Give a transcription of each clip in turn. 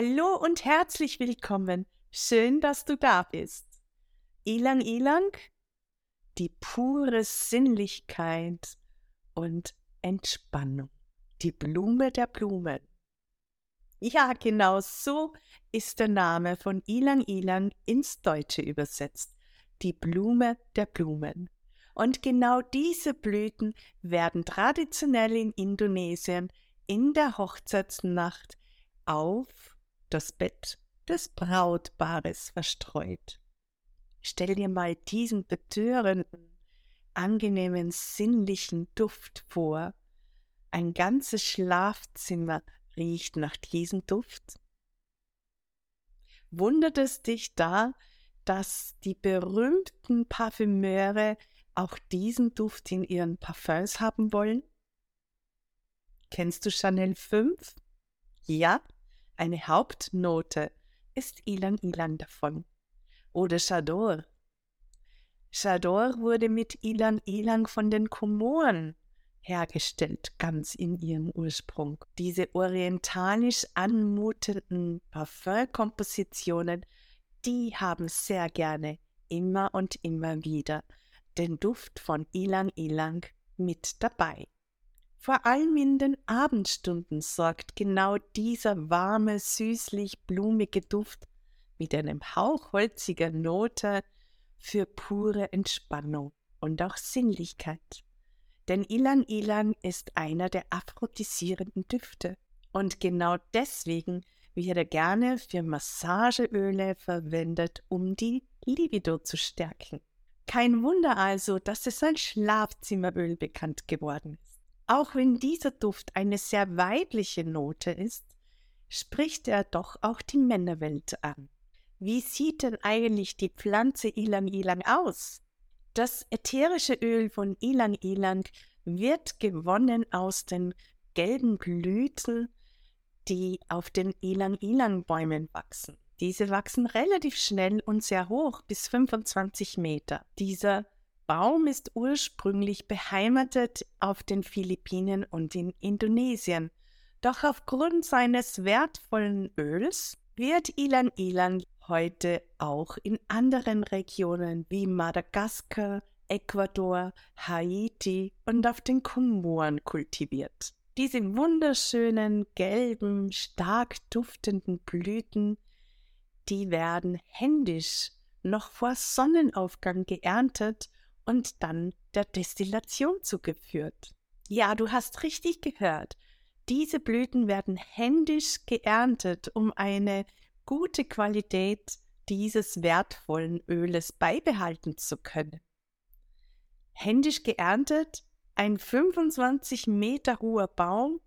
Hallo und herzlich willkommen. Schön, dass du da bist. Ilang Ilang, die pure Sinnlichkeit und Entspannung. Die Blume der Blumen. Ja, genau so ist der Name von Ilang Ilang ins Deutsche übersetzt. Die Blume der Blumen. Und genau diese Blüten werden traditionell in Indonesien in der Hochzeitsnacht auf das Bett des Brautpaares verstreut. Stell dir mal diesen betörenden, angenehmen, sinnlichen Duft vor. Ein ganzes Schlafzimmer riecht nach diesem Duft. Wundert es dich da, dass die berühmten Parfümeure auch diesen Duft in ihren Parfums haben wollen? Kennst du Chanel 5? Ja, eine Hauptnote ist Ilan Ilan davon. Oder Chador. Chador wurde mit Ilan Ilan von den Komoren hergestellt, ganz in ihrem Ursprung. Diese orientalisch anmutenden Parfümkompositionen, die haben sehr gerne immer und immer wieder den Duft von Ilang Ilang mit dabei. Vor allem in den Abendstunden sorgt genau dieser warme, süßlich blumige Duft mit einem Hauch holziger Note für pure Entspannung und auch Sinnlichkeit. Denn Ilan Ilan ist einer der aphrodisierenden Düfte. Und genau deswegen wird er gerne für Massageöle verwendet, um die Libido zu stärken. Kein Wunder also, dass es als Schlafzimmeröl bekannt geworden ist. Auch wenn dieser Duft eine sehr weibliche Note ist, spricht er doch auch die Männerwelt an. Wie sieht denn eigentlich die Pflanze Ilang Ilang aus? Das ätherische Öl von Ilang Ilang wird gewonnen aus den gelben Blüten, die auf den Ilang Ilang Bäumen wachsen. Diese wachsen relativ schnell und sehr hoch, bis 25 Meter. Dieser Baum ist ursprünglich beheimatet auf den Philippinen und in Indonesien. Doch aufgrund seines wertvollen Öls wird Ilan Ilan heute auch in anderen Regionen wie Madagaskar, Ecuador, Haiti und auf den Komoren kultiviert. Diese wunderschönen, gelben, stark duftenden Blüten, die werden händisch noch vor Sonnenaufgang geerntet und dann der Destillation zugeführt. Ja, du hast richtig gehört. Diese Blüten werden händisch geerntet, um eine gute Qualität dieses wertvollen Öles beibehalten zu können. Händisch geerntet, ein 25 Meter hoher Baum,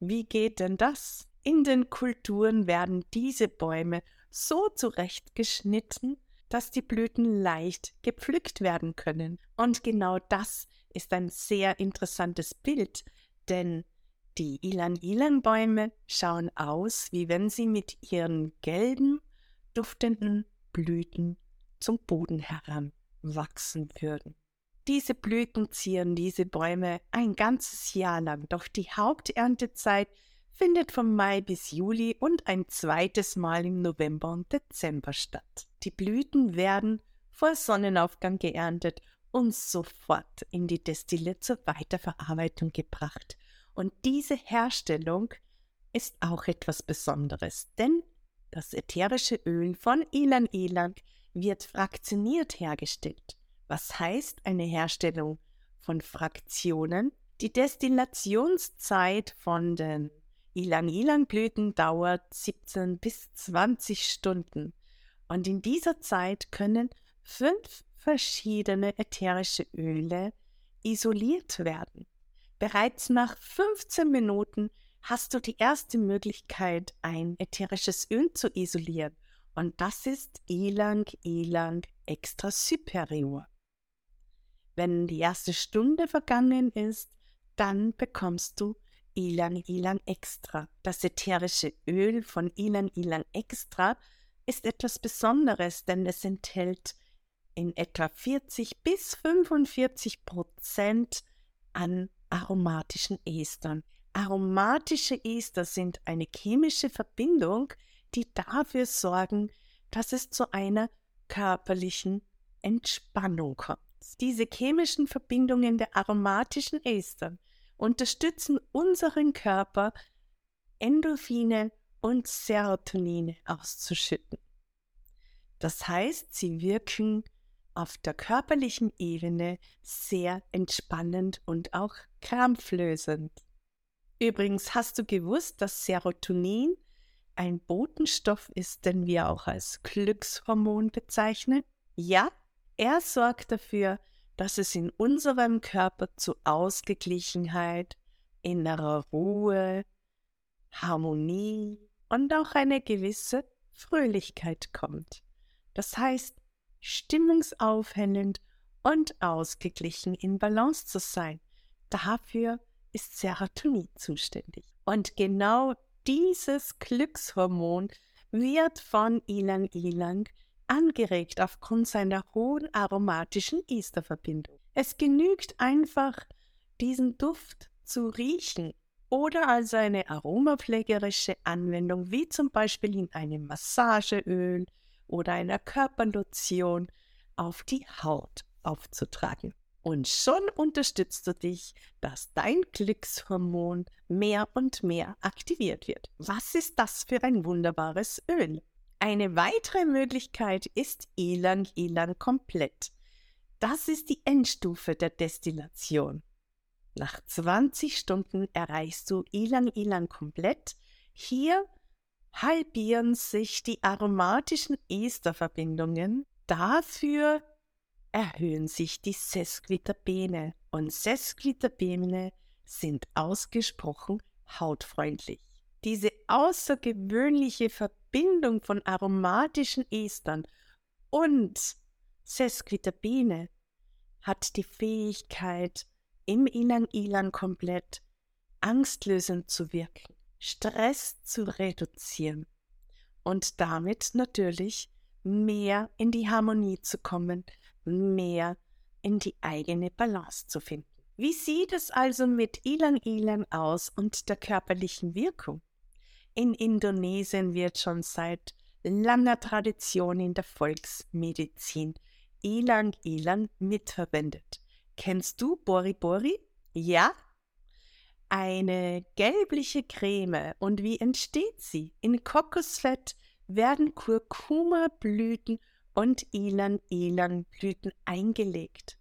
wie geht denn das? In den Kulturen werden diese Bäume so zurechtgeschnitten, dass die Blüten leicht gepflückt werden können. Und genau das ist ein sehr interessantes Bild, denn die Ilan-Ilan-Bäume schauen aus, wie wenn sie mit ihren gelben, duftenden Blüten zum Boden heranwachsen würden. Diese Blüten zieren diese Bäume ein ganzes Jahr lang, doch die Haupterntezeit findet vom Mai bis Juli und ein zweites Mal im November und Dezember statt. Die Blüten werden vor Sonnenaufgang geerntet und sofort in die Destille zur Weiterverarbeitung gebracht. Und diese Herstellung ist auch etwas Besonderes, denn das ätherische Öl von Elan Elang wird fraktioniert hergestellt. Was heißt eine Herstellung von Fraktionen? Die Destillationszeit von den Ilang-Ilang-Blüten dauert 17 bis 20 Stunden und in dieser Zeit können fünf verschiedene ätherische Öle isoliert werden. Bereits nach 15 Minuten hast du die erste Möglichkeit, ein ätherisches Öl zu isolieren und das ist Ilang Ilang Extra Superior. Wenn die erste Stunde vergangen ist, dann bekommst du Ilan Ilan Extra. Das ätherische Öl von Ilan Ilan Extra ist etwas Besonderes, denn es enthält in etwa 40 bis 45 Prozent an aromatischen Estern. Aromatische Ester sind eine chemische Verbindung, die dafür sorgen, dass es zu einer körperlichen Entspannung kommt. Diese chemischen Verbindungen der aromatischen Ester unterstützen unseren Körper, Endorphine und Serotonine auszuschütten. Das heißt, sie wirken auf der körperlichen Ebene sehr entspannend und auch krampflösend. Übrigens hast du gewusst, dass Serotonin ein Botenstoff ist, den wir auch als Glückshormon bezeichnen? Ja, er sorgt dafür, dass es in unserem Körper zu Ausgeglichenheit, innerer Ruhe, Harmonie und auch eine gewisse Fröhlichkeit kommt. Das heißt, stimmungsaufhellend und ausgeglichen in Balance zu sein. Dafür ist Serotonin zuständig. Und genau dieses Glückshormon wird von Ilang Ilang angeregt aufgrund seiner hohen aromatischen Esterverbindung. Es genügt einfach, diesen Duft zu riechen oder als eine aromapflegerische Anwendung, wie zum Beispiel in einem Massageöl oder einer Körperlotion auf die Haut aufzutragen. Und schon unterstützt du dich, dass dein Glückshormon mehr und mehr aktiviert wird. Was ist das für ein wunderbares Öl? Eine weitere Möglichkeit ist Elang Elang komplett. Das ist die Endstufe der Destillation. Nach 20 Stunden erreichst du Elang Elang komplett. Hier halbieren sich die aromatischen Esterverbindungen. Dafür erhöhen sich die Sesquiterpene und Sesquiterpene sind ausgesprochen hautfreundlich. Diese außergewöhnliche Verbindung von aromatischen Estern und Sesquiterpene hat die Fähigkeit, im Ilan-Ilan komplett angstlösend zu wirken, Stress zu reduzieren und damit natürlich mehr in die Harmonie zu kommen, mehr in die eigene Balance zu finden. Wie sieht es also mit Ilang Ilang aus und der körperlichen Wirkung? In Indonesien wird schon seit langer Tradition in der Volksmedizin Ilang Ilang mitverwendet. Kennst du Bori Bori? Ja? Eine gelbliche Creme. Und wie entsteht sie? In Kokosfett werden Kurkuma-Blüten und Ilan-Ilan-Blüten eingelegt.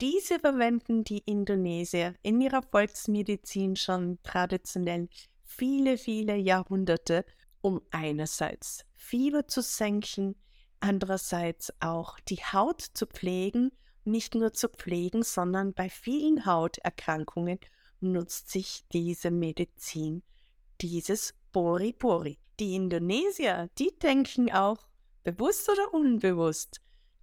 Diese verwenden die Indonesier in ihrer Volksmedizin schon traditionell viele, viele Jahrhunderte, um einerseits Fieber zu senken, andererseits auch die Haut zu pflegen, nicht nur zu pflegen, sondern bei vielen Hauterkrankungen nutzt sich diese Medizin, dieses Bori Bori. Die Indonesier, die denken auch bewusst oder unbewusst,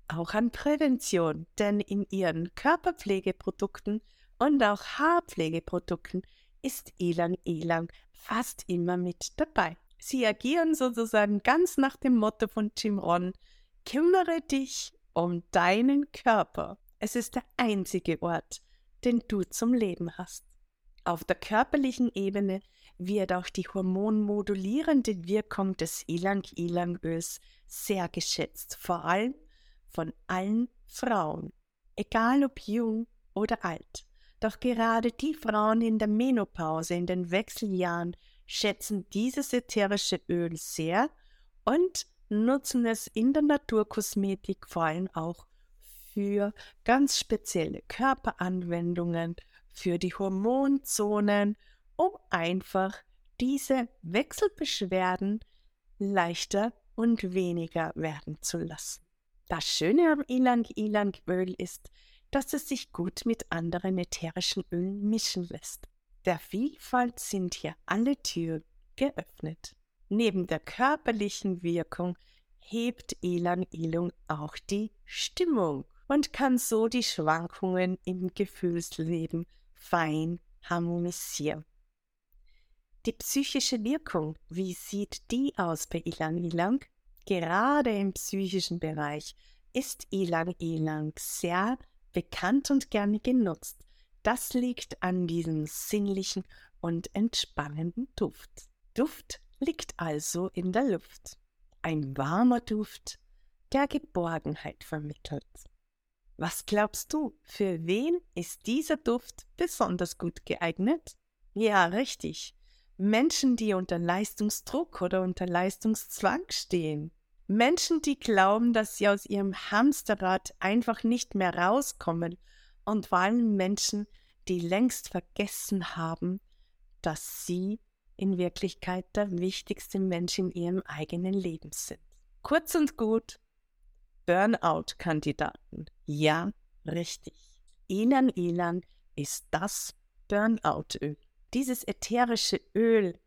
auch an Prävention, denn in ihren Körperpflegeprodukten und auch Haarpflegeprodukten ist Elang Elang fast immer mit dabei. Sie agieren sozusagen ganz nach dem Motto von Jim Ron, kümmere dich um deinen Körper. Es ist der einzige Ort, den du zum Leben hast. Auf der körperlichen Ebene wird auch die hormonmodulierende Wirkung des Ilang-Ilang-Öls sehr geschätzt, vor allem von allen Frauen, egal ob jung oder alt. Doch gerade die Frauen in der Menopause, in den Wechseljahren, schätzen dieses ätherische Öl sehr und nutzen es in der Naturkosmetik vor allem auch für ganz spezielle Körperanwendungen, für die Hormonzonen, um einfach diese Wechselbeschwerden leichter und weniger werden zu lassen. Das Schöne am Ilang-Ilang-Öl ist, dass es sich gut mit anderen ätherischen Ölen mischen lässt. Der Vielfalt sind hier alle Türen geöffnet. Neben der körperlichen Wirkung hebt Ilang-Ilang auch die Stimmung und kann so die Schwankungen im Gefühlsleben fein harmonisieren. Die psychische Wirkung, wie sieht die aus bei Ilang Ilang? Gerade im psychischen Bereich ist Ilang Ilang sehr bekannt und gerne genutzt. Das liegt an diesem sinnlichen und entspannenden Duft. Duft liegt also in der Luft. Ein warmer Duft, der Geborgenheit vermittelt. Was glaubst du, für wen ist dieser Duft besonders gut geeignet? Ja, richtig. Menschen, die unter Leistungsdruck oder unter Leistungszwang stehen. Menschen, die glauben, dass sie aus ihrem Hamsterrad einfach nicht mehr rauskommen. Und vor allem Menschen, die längst vergessen haben, dass sie in Wirklichkeit der wichtigste Mensch in ihrem eigenen Leben sind. Kurz und gut, Burnout-Kandidaten. Ja, richtig. Elan Elan ist das Burnout-Öl. Dieses ätherische Öl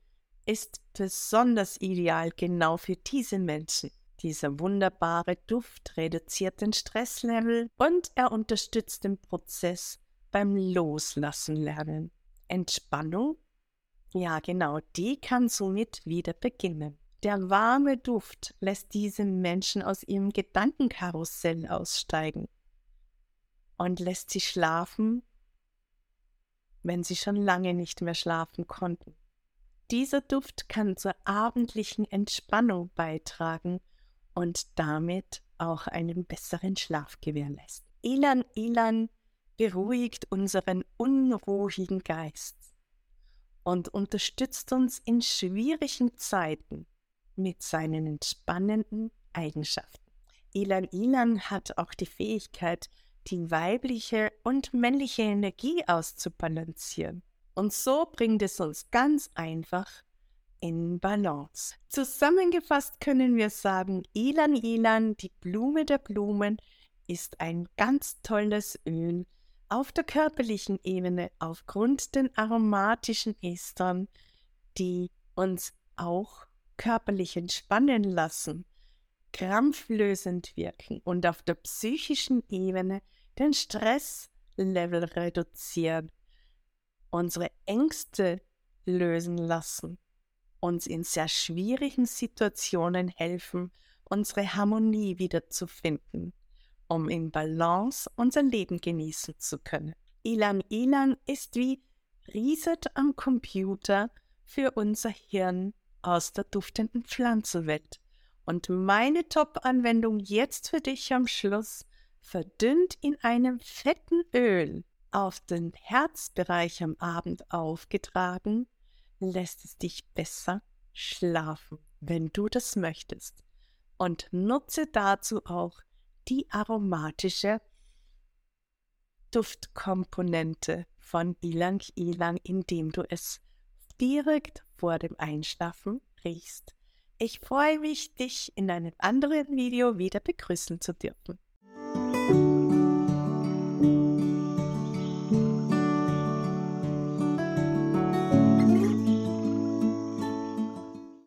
ist besonders ideal genau für diese Menschen. Dieser wunderbare Duft reduziert den Stresslevel und er unterstützt den Prozess beim Loslassen lernen. Entspannung? Ja, genau, die kann somit wieder beginnen. Der warme Duft lässt diese Menschen aus ihrem Gedankenkarussell aussteigen und lässt sie schlafen, wenn sie schon lange nicht mehr schlafen konnten. Dieser Duft kann zur abendlichen Entspannung beitragen und damit auch einen besseren Schlaf gewährleisten. Ilan Ilan beruhigt unseren unruhigen Geist und unterstützt uns in schwierigen Zeiten mit seinen entspannenden Eigenschaften. Ilan Ilan hat auch die Fähigkeit, die weibliche und männliche Energie auszubalancieren. Und so bringt es uns ganz einfach in Balance. Zusammengefasst können wir sagen, Ilan Ilan, die Blume der Blumen, ist ein ganz tolles Öl auf der körperlichen Ebene aufgrund den aromatischen Estern, die uns auch körperlich entspannen lassen, krampflösend wirken und auf der psychischen Ebene den Stresslevel reduzieren, unsere Ängste lösen lassen, uns in sehr schwierigen Situationen helfen, unsere Harmonie wiederzufinden, um in Balance unser Leben genießen zu können. Ilan Ilan ist wie Reset am Computer für unser Hirn aus der duftenden Pflanzenwelt. Und meine Top-Anwendung jetzt für dich am Schluss verdünnt in einem fetten Öl auf den Herzbereich am Abend aufgetragen, lässt es dich besser schlafen, wenn du das möchtest. Und nutze dazu auch die aromatische Duftkomponente von Ilang Ilang, indem du es direkt vor dem Einschlafen riechst. Ich freue mich, dich in einem anderen Video wieder begrüßen zu dürfen.